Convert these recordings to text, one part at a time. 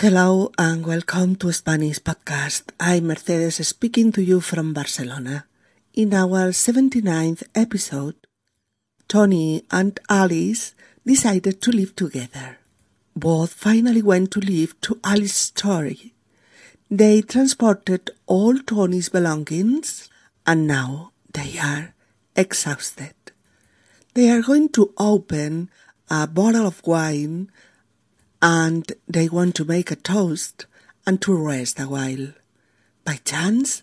Hello and welcome to Spanish Podcast. I'm Mercedes speaking to you from Barcelona. In our 79th episode, Tony and Alice decided to live together. Both finally went to live to Alice's story. They transported all Tony's belongings and now they are exhausted. They are going to open a bottle of wine and they want to make a toast and to rest a while. By chance,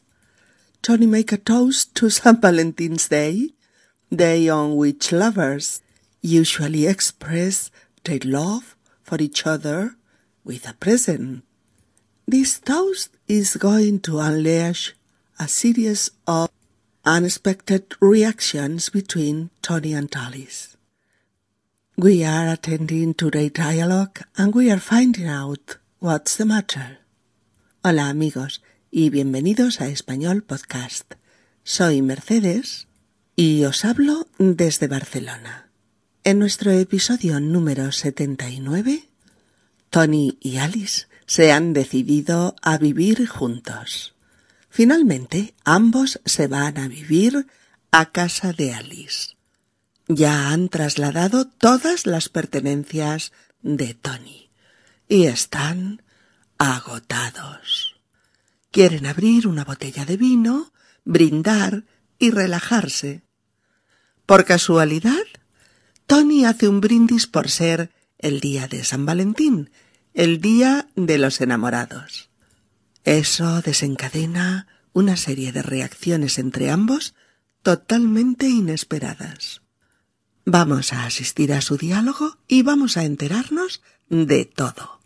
Tony make a toast to St. Valentine's Day, day on which lovers usually express their love for each other with a present. This toast is going to unleash a series of unexpected reactions between Tony and Alice. We are attending to their dialogue and we are finding out what's the matter. Hola amigos y bienvenidos a Español Podcast. Soy Mercedes y os hablo desde Barcelona. En nuestro episodio número 79, Tony y Alice se han decidido a vivir juntos. Finalmente, ambos se van a vivir a casa de Alice. Ya han trasladado todas las pertenencias de Tony y están agotados. Quieren abrir una botella de vino, brindar y relajarse. Por casualidad, Tony hace un brindis por ser el día de San Valentín, el día de los enamorados. Eso desencadena una serie de reacciones entre ambos totalmente inesperadas. Vamos a asistir a su diálogo y vamos a enterarnos de todo.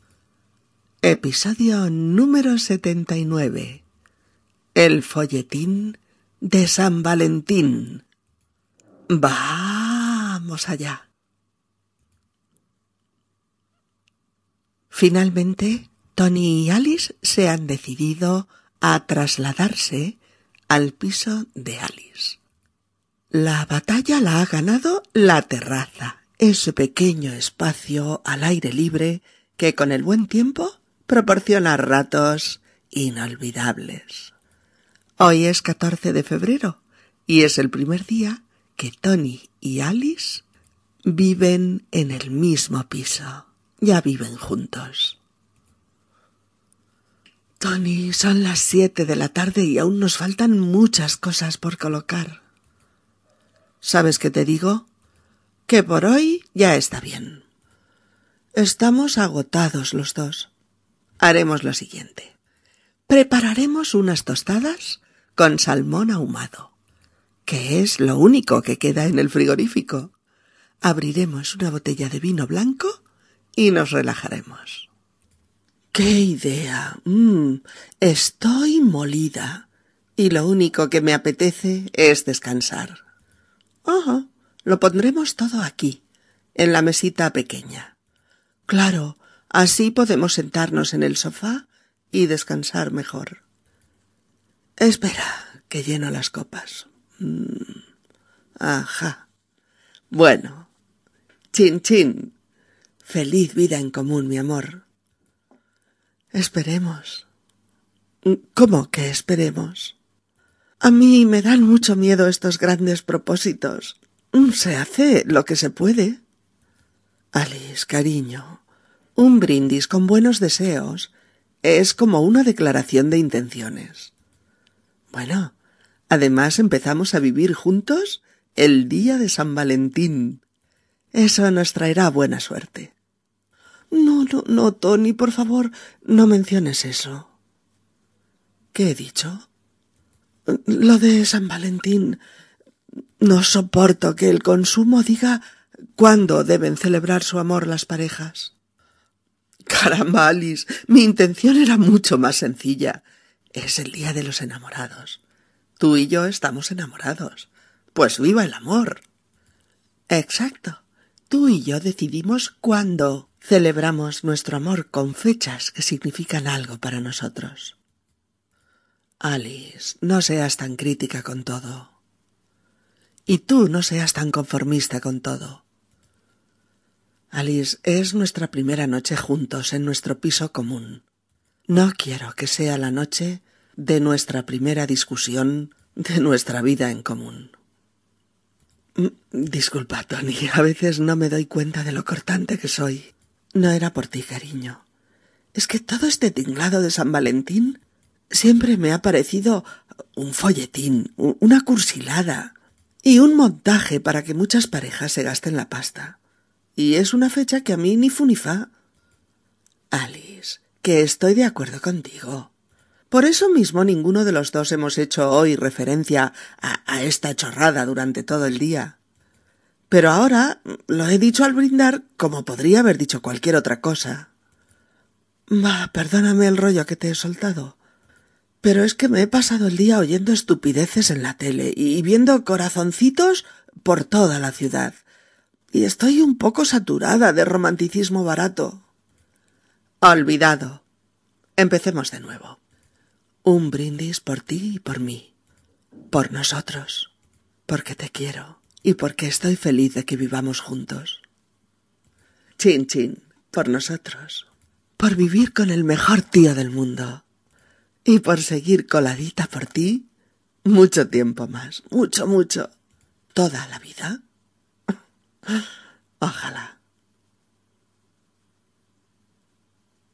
Episodio número 79. El folletín de San Valentín. Vamos allá. Finalmente, Tony y Alice se han decidido a trasladarse al piso de Alice. La batalla la ha ganado la terraza, ese pequeño espacio al aire libre que con el buen tiempo proporciona ratos inolvidables. Hoy es 14 de febrero y es el primer día que Tony y Alice viven en el mismo piso. Ya viven juntos. Tony, son las siete de la tarde y aún nos faltan muchas cosas por colocar. ¿Sabes qué te digo? Que por hoy ya está bien. Estamos agotados los dos. Haremos lo siguiente. Prepararemos unas tostadas con salmón ahumado, que es lo único que queda en el frigorífico. Abriremos una botella de vino blanco y nos relajaremos. ¡Qué idea! Mm, estoy molida. Y lo único que me apetece es descansar. Lo pondremos todo aquí, en la mesita pequeña. Claro, así podemos sentarnos en el sofá y descansar mejor. Espera, que lleno las copas. Mm, ajá. Bueno. Chin chin. Feliz vida en común, mi amor. Esperemos. ¿Cómo que esperemos? A mí me dan mucho miedo estos grandes propósitos. Se hace lo que se puede. Alice, cariño, un brindis con buenos deseos es como una declaración de intenciones. Bueno, además empezamos a vivir juntos el día de San Valentín. Eso nos traerá buena suerte. No, no, no, Tony, por favor, no menciones eso. ¿Qué he dicho? Lo de San Valentín. No soporto que el consumo diga cuándo deben celebrar su amor las parejas. Caramba, Alice, mi intención era mucho más sencilla. Es el día de los enamorados. Tú y yo estamos enamorados. Pues viva el amor. Exacto. Tú y yo decidimos cuándo Celebramos nuestro amor con fechas que significan algo para nosotros. Alice, no seas tan crítica con todo. Y tú no seas tan conformista con todo. Alice, es nuestra primera noche juntos en nuestro piso común. No quiero que sea la noche de nuestra primera discusión de nuestra vida en común. Mm, disculpa, Tony, a veces no me doy cuenta de lo cortante que soy. No era por ti, cariño. Es que todo este tinglado de San Valentín siempre me ha parecido un folletín, una cursilada y un montaje para que muchas parejas se gasten la pasta. Y es una fecha que a mí ni fu ni fa. Alice, que estoy de acuerdo contigo. Por eso mismo ninguno de los dos hemos hecho hoy referencia a, a, esta chorrada durante todo el día. Pero ahora lo he dicho al brindar como podría haber dicho cualquier otra cosa. Va, perdóname el rollo que te he soltado. Pero es que me he pasado el día oyendo estupideces en la tele y viendo corazoncitos por toda la ciudad. Y estoy un poco saturada de romanticismo barato. Olvidado. Empecemos de nuevo. Un brindis por ti y por mí. Por nosotros. Porque te quiero y porque estoy feliz de que vivamos juntos. Chin chin, por nosotros. Por vivir con el mejor tío del mundo y por seguir coladita por ti mucho tiempo más, mucho, mucho, toda la vida. Ojalá.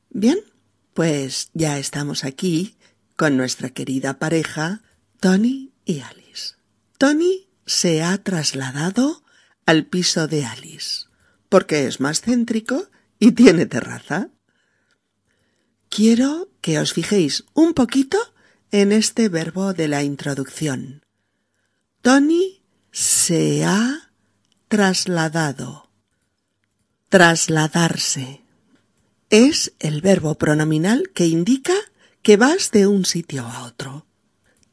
Bien, pues ya estamos aquí con nuestra querida pareja, Tony y Alice. Tony se ha trasladado al piso de Alice, porque es más céntrico y tiene terraza quiero que os fijéis un poquito en este verbo de la introducción. Tony se ha trasladado. Trasladarse. Es el verbo pronominal que indica que vas de un sitio a otro,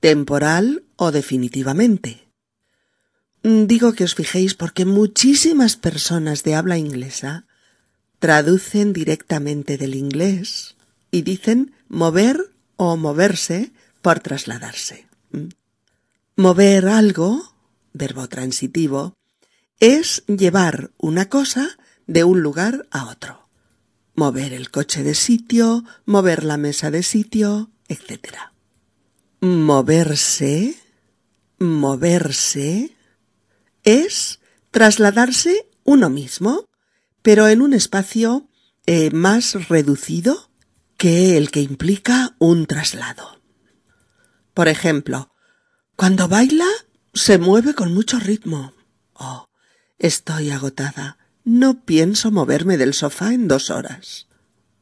temporal o definitivamente. Digo que os fijéis porque muchísimas personas de habla inglesa traducen directamente del inglés y dicen mover o moverse por trasladarse. ¿Mm? Mover algo, verbo transitivo, es llevar una cosa de un lugar a otro. Mover el coche de sitio, mover la mesa de sitio, etc. Moverse, moverse, es trasladarse uno mismo, pero en un espacio eh, más reducido que el que implica un traslado. Por ejemplo, cuando baila se mueve con mucho ritmo. Oh, estoy agotada. No pienso moverme del sofá en dos horas.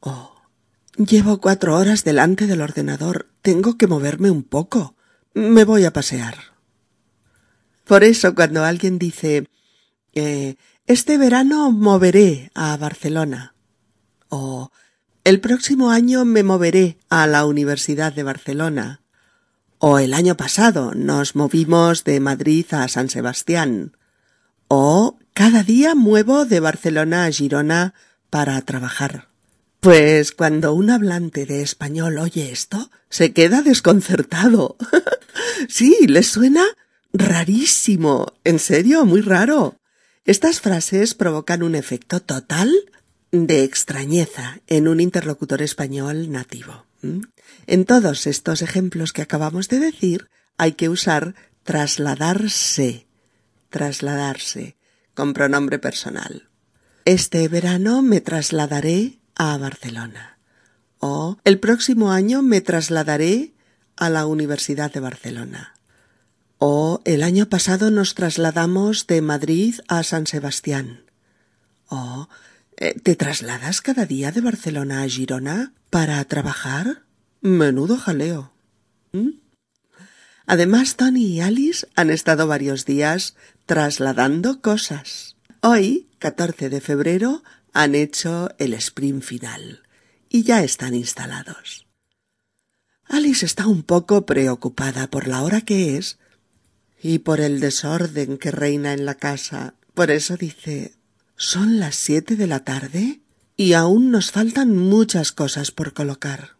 Oh, llevo cuatro horas delante del ordenador. Tengo que moverme un poco. Me voy a pasear. Por eso cuando alguien dice eh, este verano moveré a Barcelona o el próximo año me moveré a la Universidad de Barcelona. O el año pasado nos movimos de Madrid a San Sebastián. O cada día muevo de Barcelona a Girona para trabajar. Pues cuando un hablante de español oye esto, se queda desconcertado. sí, le suena rarísimo. En serio, muy raro. Estas frases provocan un efecto total de extrañeza en un interlocutor español nativo. En todos estos ejemplos que acabamos de decir hay que usar trasladarse, trasladarse, con pronombre personal. Este verano me trasladaré a Barcelona. O el próximo año me trasladaré a la Universidad de Barcelona. O el año pasado nos trasladamos de Madrid a San Sebastián. O ¿Te trasladas cada día de Barcelona a Girona para trabajar? Menudo jaleo. ¿Mm? Además, Tony y Alice han estado varios días trasladando cosas. Hoy, 14 de febrero, han hecho el sprint final y ya están instalados. Alice está un poco preocupada por la hora que es y por el desorden que reina en la casa. Por eso dice son las siete de la tarde y aún nos faltan muchas cosas por colocar.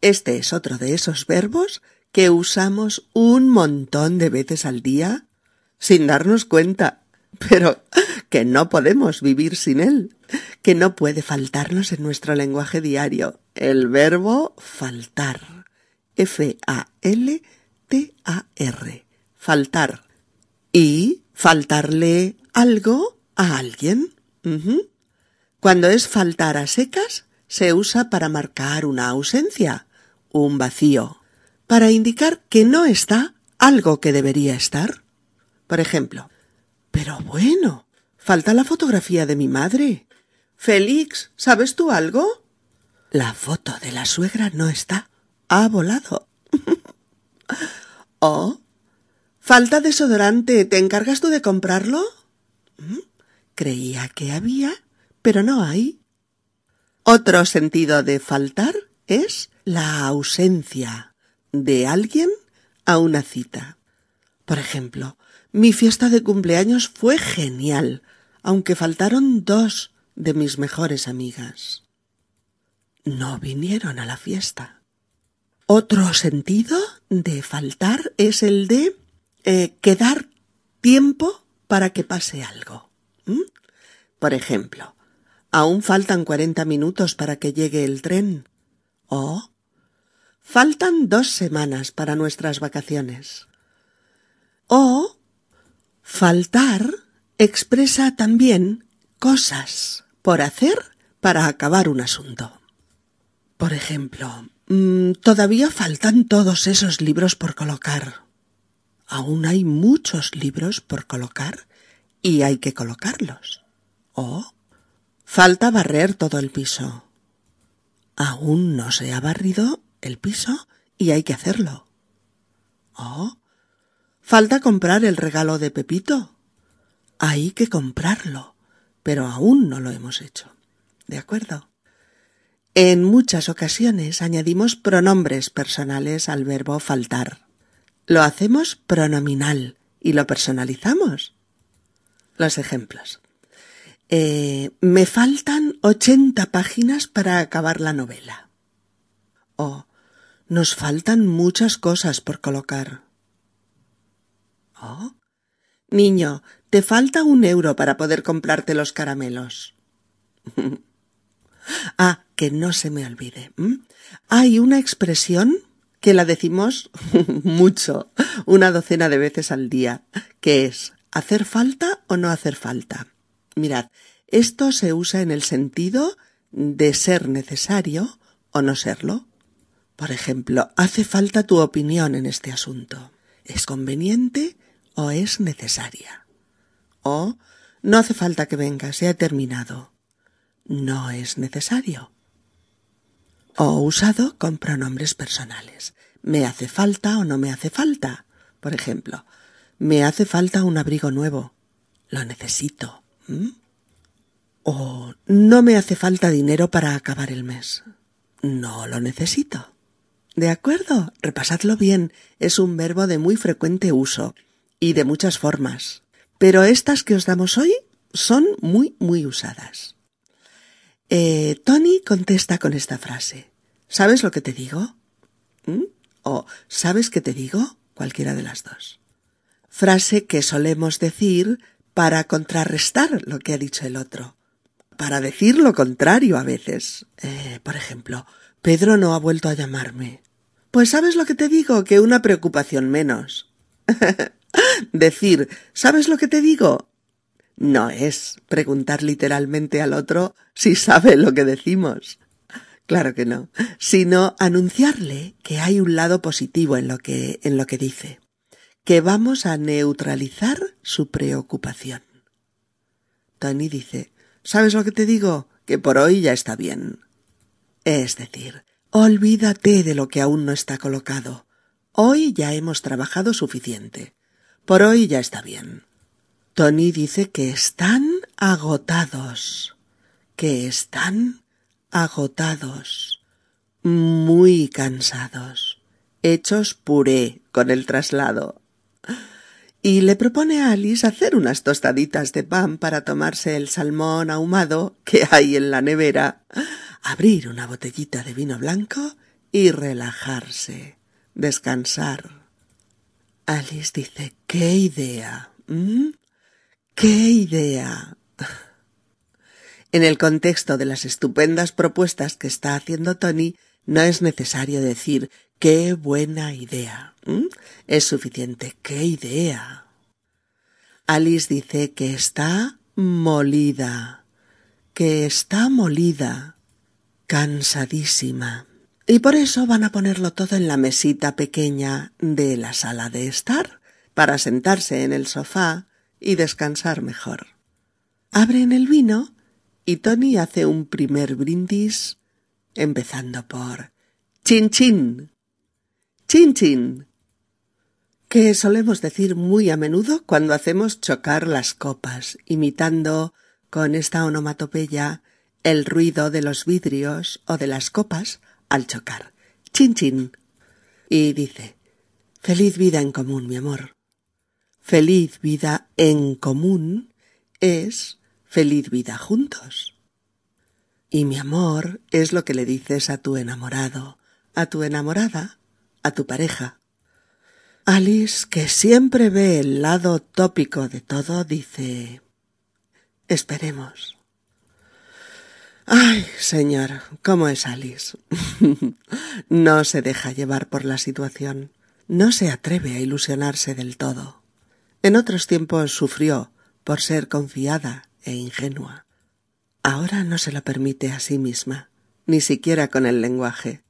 Este es otro de esos verbos que usamos un montón de veces al día sin darnos cuenta. Pero que no podemos vivir sin él, que no puede faltarnos en nuestro lenguaje diario, el verbo faltar. F-A-L-T-A-R. Faltar. Y faltarle algo a alguien. Cuando es faltar a secas, se usa para marcar una ausencia, un vacío, para indicar que no está algo que debería estar. Por ejemplo, pero bueno, falta la fotografía de mi madre. Félix, ¿sabes tú algo? La foto de la suegra no está. Ha volado. oh, falta desodorante. ¿Te encargas tú de comprarlo? Creía que había, pero no hay. Otro sentido de faltar es la ausencia de alguien a una cita. Por ejemplo, mi fiesta de cumpleaños fue genial, aunque faltaron dos de mis mejores amigas. No vinieron a la fiesta. Otro sentido de faltar es el de eh, quedar tiempo para que pase algo. Por ejemplo, aún faltan cuarenta minutos para que llegue el tren. O faltan dos semanas para nuestras vacaciones. O faltar expresa también cosas por hacer para acabar un asunto. Por ejemplo, mm, todavía faltan todos esos libros por colocar. Aún hay muchos libros por colocar y hay que colocarlos. O falta barrer todo el piso. Aún no se ha barrido el piso y hay que hacerlo. O falta comprar el regalo de Pepito. Hay que comprarlo, pero aún no lo hemos hecho. ¿De acuerdo? En muchas ocasiones añadimos pronombres personales al verbo faltar. Lo hacemos pronominal y lo personalizamos. Los ejemplos. Eh, me faltan ochenta páginas para acabar la novela. O nos faltan muchas cosas por colocar. Oh. Niño, te falta un euro para poder comprarte los caramelos. ah, que no se me olvide. Hay una expresión que la decimos mucho, una docena de veces al día, que es hacer falta o no hacer falta. Mirad, esto se usa en el sentido de ser necesario o no serlo. Por ejemplo, hace falta tu opinión en este asunto. ¿Es conveniente o es necesaria? O no hace falta que venga, se ha terminado. No es necesario. O usado con pronombres personales. ¿Me hace falta o no me hace falta? Por ejemplo, me hace falta un abrigo nuevo. Lo necesito. O no me hace falta dinero para acabar el mes. No lo necesito. De acuerdo, repasadlo bien. Es un verbo de muy frecuente uso y de muchas formas. Pero estas que os damos hoy son muy, muy usadas. Eh, Tony contesta con esta frase. ¿Sabes lo que te digo? ¿Mm? O ¿sabes qué te digo? Cualquiera de las dos. Frase que solemos decir para contrarrestar lo que ha dicho el otro. Para decir lo contrario a veces. Eh, por ejemplo, Pedro no ha vuelto a llamarme. Pues sabes lo que te digo, que una preocupación menos. Decir, ¿sabes lo que te digo? No es preguntar literalmente al otro si sabe lo que decimos. Claro que no, sino anunciarle que hay un lado positivo en lo que en lo que dice, que vamos a neutralizar su preocupación. Tony dice, ¿sabes lo que te digo? Que por hoy ya está bien. Es decir, Olvídate de lo que aún no está colocado. Hoy ya hemos trabajado suficiente. Por hoy ya está bien. Tony dice que están agotados, que están agotados, muy cansados, hechos puré con el traslado. Y le propone a Alice hacer unas tostaditas de pan para tomarse el salmón ahumado que hay en la nevera abrir una botellita de vino blanco y relajarse, descansar. Alice dice, ¿qué idea? ¿Qué idea? En el contexto de las estupendas propuestas que está haciendo Tony, no es necesario decir qué buena idea. Es suficiente. ¡Qué idea! Alice dice que está molida, que está molida, cansadísima. Y por eso van a ponerlo todo en la mesita pequeña de la sala de estar, para sentarse en el sofá y descansar mejor. Abren el vino y Tony hace un primer brindis empezando por chin chin, chin chin, que solemos decir muy a menudo cuando hacemos chocar las copas, imitando con esta onomatopeya el ruido de los vidrios o de las copas al chocar. Chin chin. Y dice, feliz vida en común, mi amor. Feliz vida en común es feliz vida juntos. Y mi amor es lo que le dices a tu enamorado, a tu enamorada, a tu pareja. Alice, que siempre ve el lado tópico de todo, dice Esperemos. Ay, señor, ¿cómo es Alice? no se deja llevar por la situación, no se atreve a ilusionarse del todo. En otros tiempos sufrió por ser confiada e ingenua. Ahora no se lo permite a sí misma, ni siquiera con el lenguaje.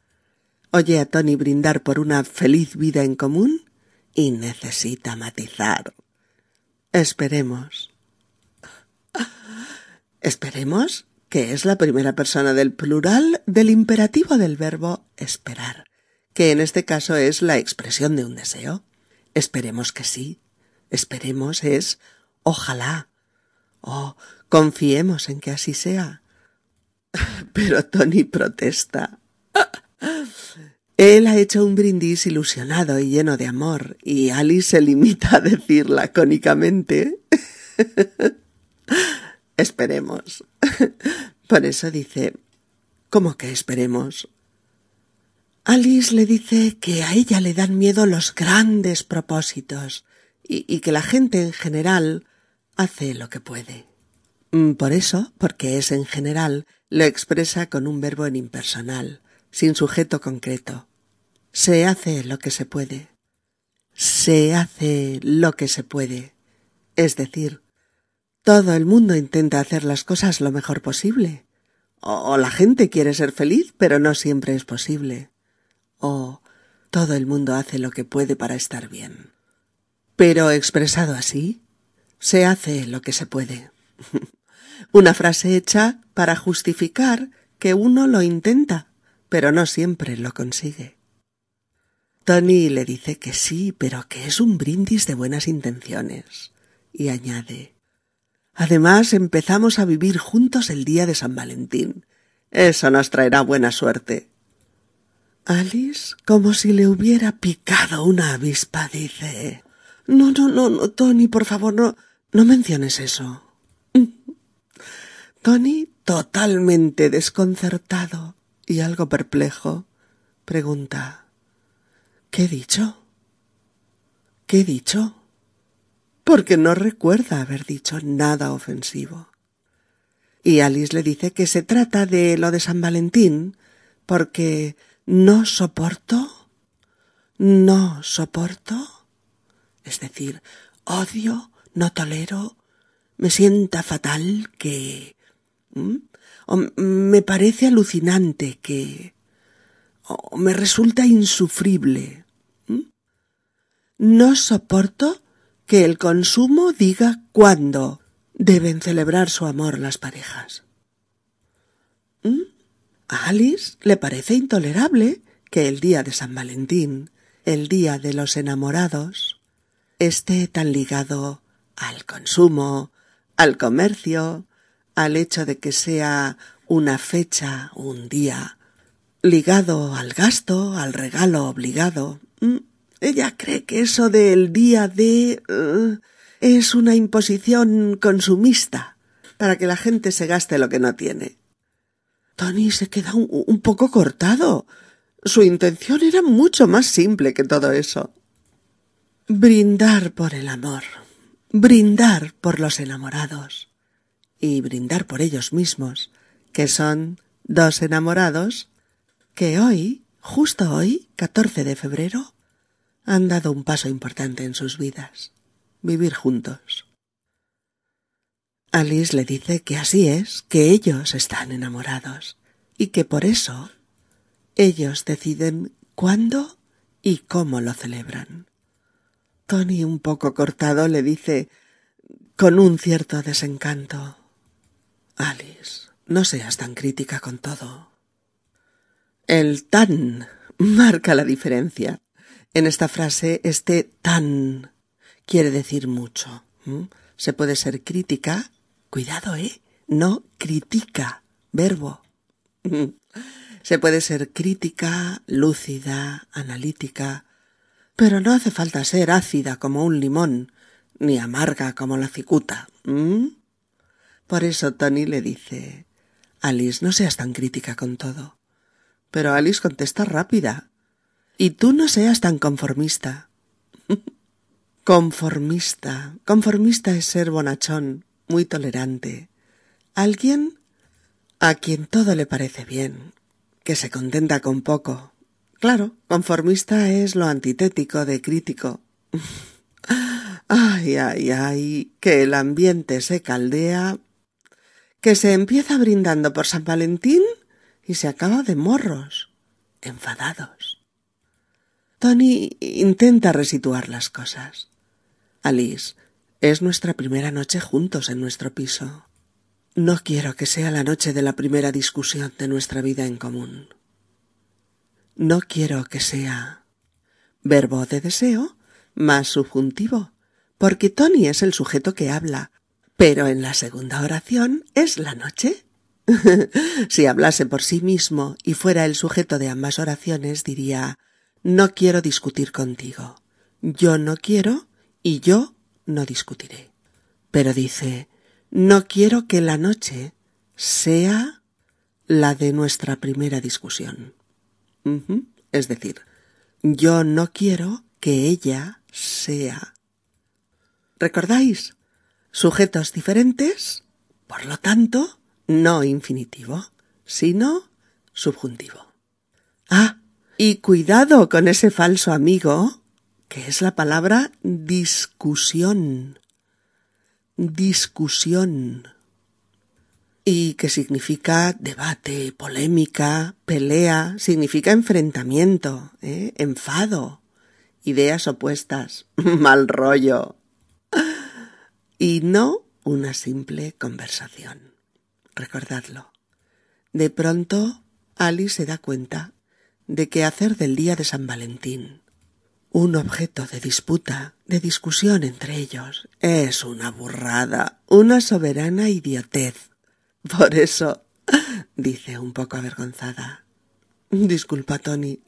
Oye a Tony brindar por una feliz vida en común y necesita matizar. Esperemos. Esperemos que es la primera persona del plural del imperativo del verbo esperar, que en este caso es la expresión de un deseo. Esperemos que sí. Esperemos es ojalá. O confiemos en que así sea. Pero Tony protesta. Él ha hecho un brindis ilusionado y lleno de amor, y Alice se limita a decir lacónicamente Esperemos. Por eso dice, ¿cómo que esperemos? Alice le dice que a ella le dan miedo los grandes propósitos y, que la gente en general hace lo que puede. Mm, por eso, porque es en general, lo expresa con un verbo en impersonal, sin sujeto concreto. Se hace lo que se puede. Se hace lo que se puede. Es decir, todo el mundo intenta hacer las cosas lo mejor posible. O, la gente quiere ser feliz, pero no siempre es posible. O todo el mundo hace lo que puede para estar bien. Pero expresado así, se hace lo que se puede. Una frase hecha para justificar que uno lo intenta, pero no siempre lo consigue. Tony le dice que sí, pero que es un brindis de buenas intenciones, y añade Además, empezamos a vivir juntos el día de San Valentín. Eso nos traerá buena suerte. Alice, como si le hubiera picado una avispa, dice No, no, no, no, Tony, por favor, no, no menciones eso. Tony, totalmente desconcertado y algo perplejo, pregunta ¿Qué he dicho? ¿Qué he dicho? porque no recuerda haber dicho nada ofensivo. Y Alice le dice que se trata de lo de San Valentín, porque no soporto, no soporto, es decir, odio, no tolero, me sienta fatal que... o me parece alucinante que... o me resulta insufrible. No soporto que el consumo diga cuándo deben celebrar su amor las parejas. A Alice le parece intolerable que el día de San Valentín, el día de los enamorados, esté tan ligado al consumo, al comercio, al hecho de que sea una fecha, un día, ligado al gasto, al regalo obligado. ¿Mm? Ella cree que eso del día de... Eh, es una imposición consumista para que la gente se gaste lo que no tiene. Tony se queda un, un poco cortado. Su intención era mucho más simple que todo eso. Brindar por el amor. Brindar por los enamorados. y brindar por ellos mismos, que son dos enamorados que hoy, justo hoy, 14 de febrero, han dado un paso importante en sus vidas, vivir juntos. Alice le dice que así es, que ellos están enamorados y que por eso ellos deciden cuándo y cómo lo celebran. Tony, un poco cortado, le dice con un cierto desencanto Alice, no seas tan crítica con todo. El tan marca la diferencia. En esta frase, este tan quiere decir mucho. Se puede ser crítica, cuidado, ¿eh? No critica, verbo. Se puede ser crítica, lúcida, analítica, pero no hace falta ser ácida como un limón, ni amarga como la cicuta. Por eso Tony le dice Alice, no seas tan crítica con todo. Pero Alice contesta rápida. Y tú no seas tan conformista. conformista. Conformista es ser bonachón, muy tolerante. Alguien a quien todo le parece bien, que se contenta con poco. Claro, conformista es lo antitético de crítico. ay, ay, ay, que el ambiente se caldea, que se empieza brindando por San Valentín y se acaba de morros, enfadados. Tony intenta resituar las cosas. Alice, es nuestra primera noche juntos en nuestro piso. No quiero que sea la noche de la primera discusión de nuestra vida en común. No quiero que sea verbo de deseo más subjuntivo, porque Tony es el sujeto que habla, pero en la segunda oración es la noche si hablase por sí mismo y fuera el sujeto de ambas oraciones, diría No quiero discutir contigo. Yo no quiero y yo no discutiré. Pero dice No quiero que la noche sea la de nuestra primera discusión. Es decir, yo no quiero que ella sea. ¿Recordáis? Sujetos diferentes, por lo tanto, no infinitivo, sino subjuntivo. Ah, y cuidado con ese falso amigo, que es la palabra discusión. Discusión. Y que significa debate, polémica, pelea, significa enfrentamiento, ¿eh? enfado, ideas opuestas, mal rollo. Y no una simple conversación. Recordadlo. De pronto, Alice se da cuenta de que hacer del día de San Valentín un objeto de disputa, de discusión entre ellos, es una burrada, una soberana idiotez. Por eso, dice un poco avergonzada. Disculpa, Tony.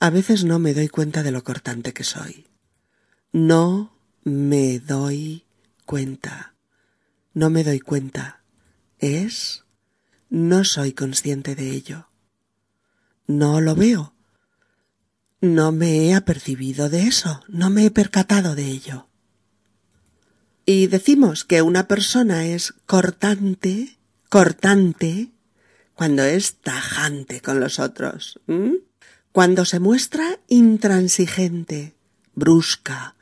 A veces no me doy cuenta de lo cortante que soy. No me doy cuenta. No me doy cuenta es no soy consciente de ello. No lo veo. No me he apercibido de eso, no me he percatado de ello. Y decimos que una persona es cortante, cortante, cuando es tajante con los otros, cuando se muestra intransigente, brusca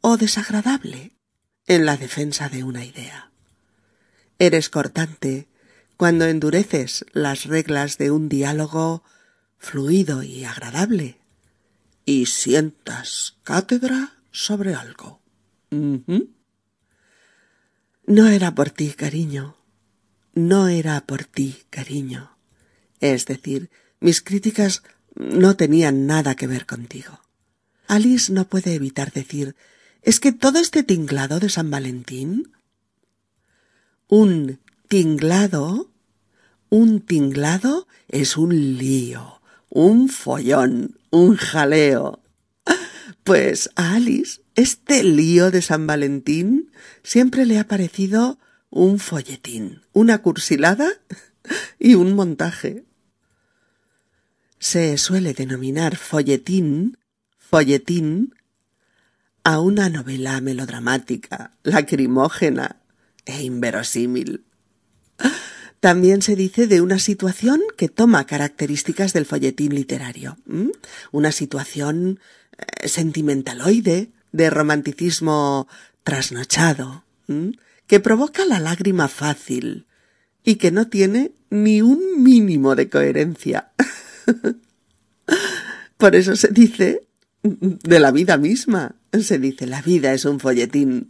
o desagradable en la defensa de una idea. Eres cortante cuando endureces las reglas de un diálogo fluido y agradable y sientas cátedra sobre algo. No era por ti, cariño. No era por ti, cariño. Es decir, mis críticas no tenían nada que ver contigo. Alice no puede evitar decir ¿Es que todo este tinglado de San Valentín un tinglado, un tinglado es un lío, un follón, un jaleo. Pues a Alice este lío de San Valentín siempre le ha parecido un folletín, una cursilada y un montaje. Se suele denominar folletín, folletín, a una novela melodramática, lacrimógena, e inverosímil, También se dice de una situación que toma características del folletín literario. Una situación eh, sentimentaloide, de romanticismo trasnochado, que provoca la lágrima fácil y que no tiene ni un mínimo de coherencia. Por eso se dice de la vida misma. Se dice la vida es un folletín.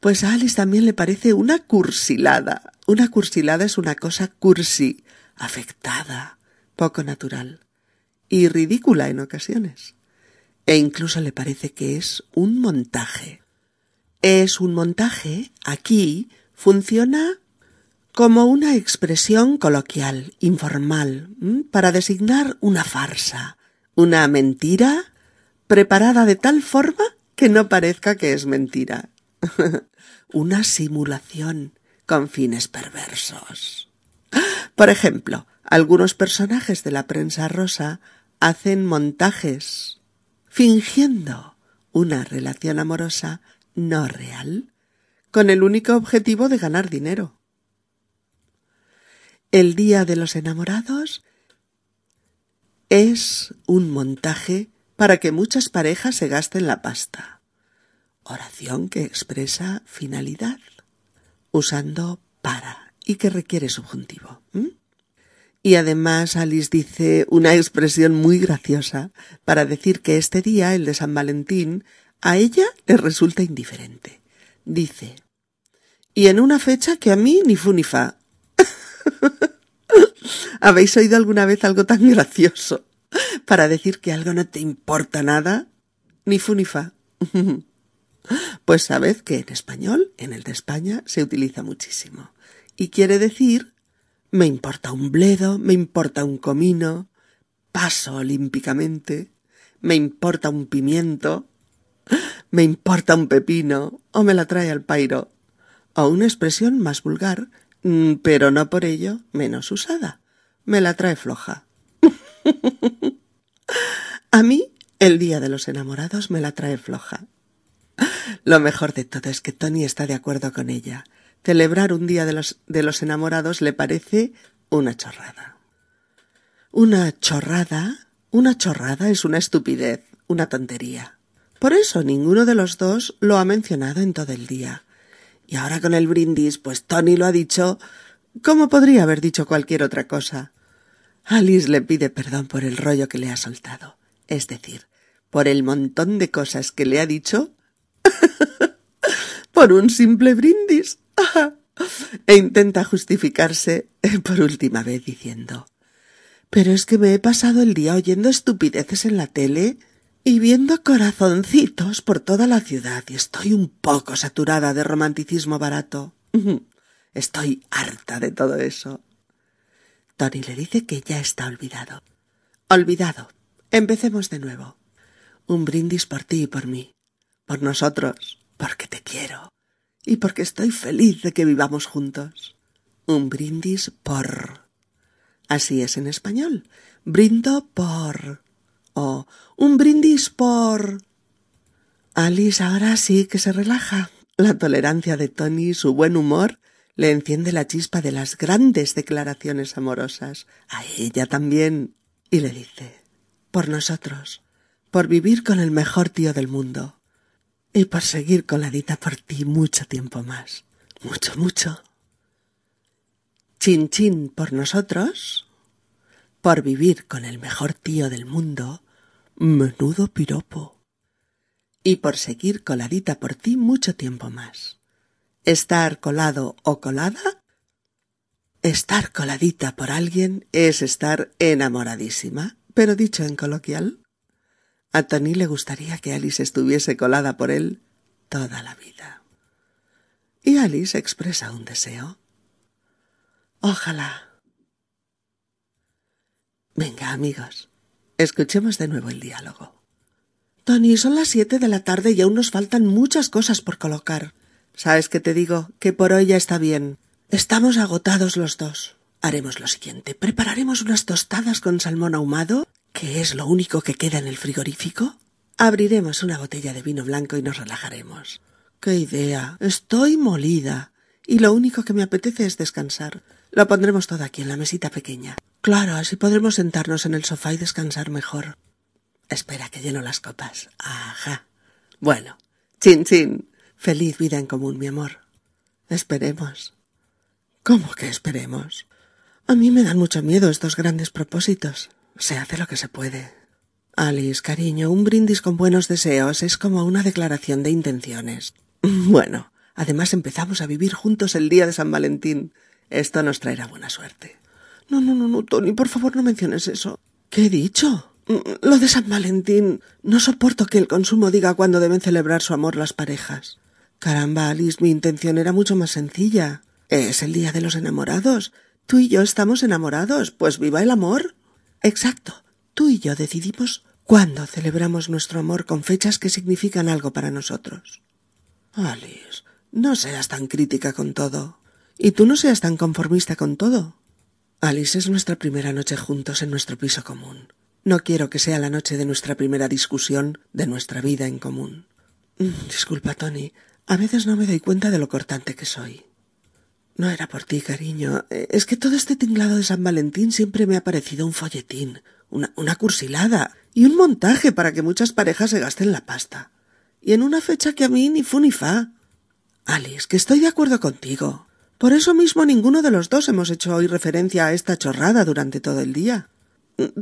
Pues a Alice también le parece una cursilada. Una cursilada es una cosa cursi, afectada, poco natural y ridícula en ocasiones. E incluso le parece que es un montaje. Es un montaje, aquí, funciona como una expresión coloquial, informal, para designar una farsa, una mentira preparada de tal forma que no parezca que es mentira. una simulación con fines perversos. Por ejemplo, algunos personajes de la prensa rosa hacen montajes fingiendo una relación amorosa no real con el único objetivo de ganar dinero. El Día de los Enamorados es un montaje para que muchas parejas se gasten la pasta. Oración que expresa finalidad, usando para y que requiere subjuntivo. Y además Alice dice una expresión muy graciosa para decir que este día, el de San Valentín, a ella le resulta indiferente. Dice, y en una fecha que a mí ni fu ni fa. ¿Habéis oído alguna vez algo tan gracioso para decir que algo no te importa nada? Ni fu ni fa. Pues sabed que en español, en el de España, se utiliza muchísimo. Y quiere decir me importa un bledo, me importa un comino, paso olímpicamente, me importa un pimiento, me importa un pepino, o me la trae al pairo, o una expresión más vulgar, mm, pero no por ello menos usada, me la trae floja. A mí, el día de los enamorados me la trae floja. Lo mejor de todo es que Tony está de acuerdo con ella, celebrar un día de los, de los enamorados le parece una chorrada. Una chorrada, una chorrada es una estupidez, una tontería. Por eso ninguno de los dos lo ha mencionado en todo el día. Y ahora con el brindis, pues Tony lo ha dicho, ¿cómo podría haber dicho cualquier otra cosa. Alice le pide perdón por el rollo que le ha soltado, es decir, por el montón de cosas que le ha dicho por un simple brindis. e intenta justificarse por última vez diciendo Pero es que me he pasado el día oyendo estupideces en la tele y viendo corazoncitos por toda la ciudad y estoy un poco saturada de romanticismo barato. Estoy harta de todo eso. Tony le dice que ya está olvidado. Olvidado. Empecemos de nuevo. Un brindis por ti y por mí. Por nosotros. Porque te quiero y porque estoy feliz de que vivamos juntos. Un brindis por. Así es en español. Brindo por. O un brindis por. Alice ahora sí que se relaja. La tolerancia de Tony y su buen humor le enciende la chispa de las grandes declaraciones amorosas. A ella también. Y le dice, por nosotros, por vivir con el mejor tío del mundo, y por seguir coladita por ti mucho tiempo más. Mucho, mucho. Chin chin por nosotros, por vivir con el mejor tío del mundo, menudo piropo. Y por seguir coladita por ti mucho tiempo más. Estar colado o colada. Estar coladita por alguien es estar enamoradísima, pero dicho en coloquial. A Tony le gustaría que Alice estuviese colada por él toda la vida. Y Alice expresa un deseo. Ojalá. Venga, amigos, escuchemos de nuevo el diálogo. Tony, son las siete de la tarde y aún nos faltan muchas cosas por colocar. ¿Sabes qué te digo? Que por hoy ya está bien. Estamos agotados los dos. Haremos lo siguiente. Prepararemos unas tostadas con salmón ahumado ¿Qué es lo único que queda en el frigorífico? Abriremos una botella de vino blanco y nos relajaremos. ¡Qué idea! Estoy molida. y lo único que me apetece es descansar. Lo pondremos todo aquí en la mesita pequeña. Claro, así podremos sentarnos en el sofá y descansar mejor. Espera que lleno las copas. Ajá. Bueno, chin chin. Feliz vida en común, mi amor. Esperemos. ¿Cómo que esperemos? A mí me dan mucho miedo estos grandes propósitos. Se hace lo que se puede. Alice, cariño, un brindis con buenos deseos es como una declaración de intenciones. Bueno, además empezamos a vivir juntos el día de San Valentín. Esto nos traerá buena suerte. No, no, no, no, Tony, por favor no menciones eso. ¿Qué he dicho? Lo de San Valentín. No soporto que el consumo diga cuándo deben celebrar su amor las parejas. Caramba, Alice, mi intención era mucho más sencilla. Es el día de los enamorados. Tú y yo estamos enamorados, pues viva el amor. Exacto. Tú y yo decidimos cuándo celebramos nuestro amor con fechas que significan algo para nosotros. Alice, no seas tan crítica con todo. Y tú no seas tan conformista con todo. Alice es nuestra primera noche juntos en nuestro piso común. No quiero que sea la noche de nuestra primera discusión de nuestra vida en común. Mm, disculpa, Tony. A veces no me doy cuenta de lo cortante que soy. No era por ti, cariño. Es que todo este tinglado de San Valentín siempre me ha parecido un folletín, una, una cursilada y un montaje para que muchas parejas se gasten la pasta. Y en una fecha que a mí ni fu ni fa. Alice, que estoy de acuerdo contigo. Por eso mismo ninguno de los dos hemos hecho hoy referencia a esta chorrada durante todo el día.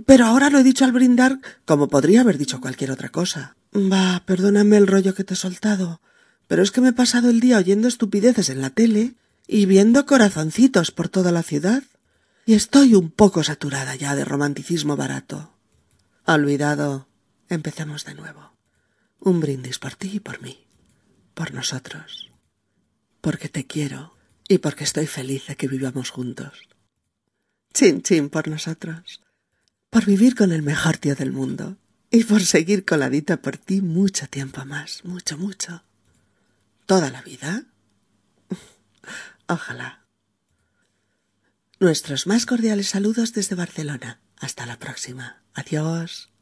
Pero ahora lo he dicho al brindar como podría haber dicho cualquier otra cosa. Va, perdóname el rollo que te he soltado, pero es que me he pasado el día oyendo estupideces en la tele y viendo corazoncitos por toda la ciudad, y estoy un poco saturada ya de romanticismo barato. Olvidado. Empecemos de nuevo. Un brindis por ti y por mí, por nosotros, porque te quiero y porque estoy feliz de que vivamos juntos. Chin chin por nosotros, por vivir con el mejor tío del mundo y por seguir coladita por ti mucho tiempo más, mucho, mucho. ¿Toda la vida? Ojalá. Nuestros más cordiales saludos desde Barcelona. Hasta la próxima. Adiós.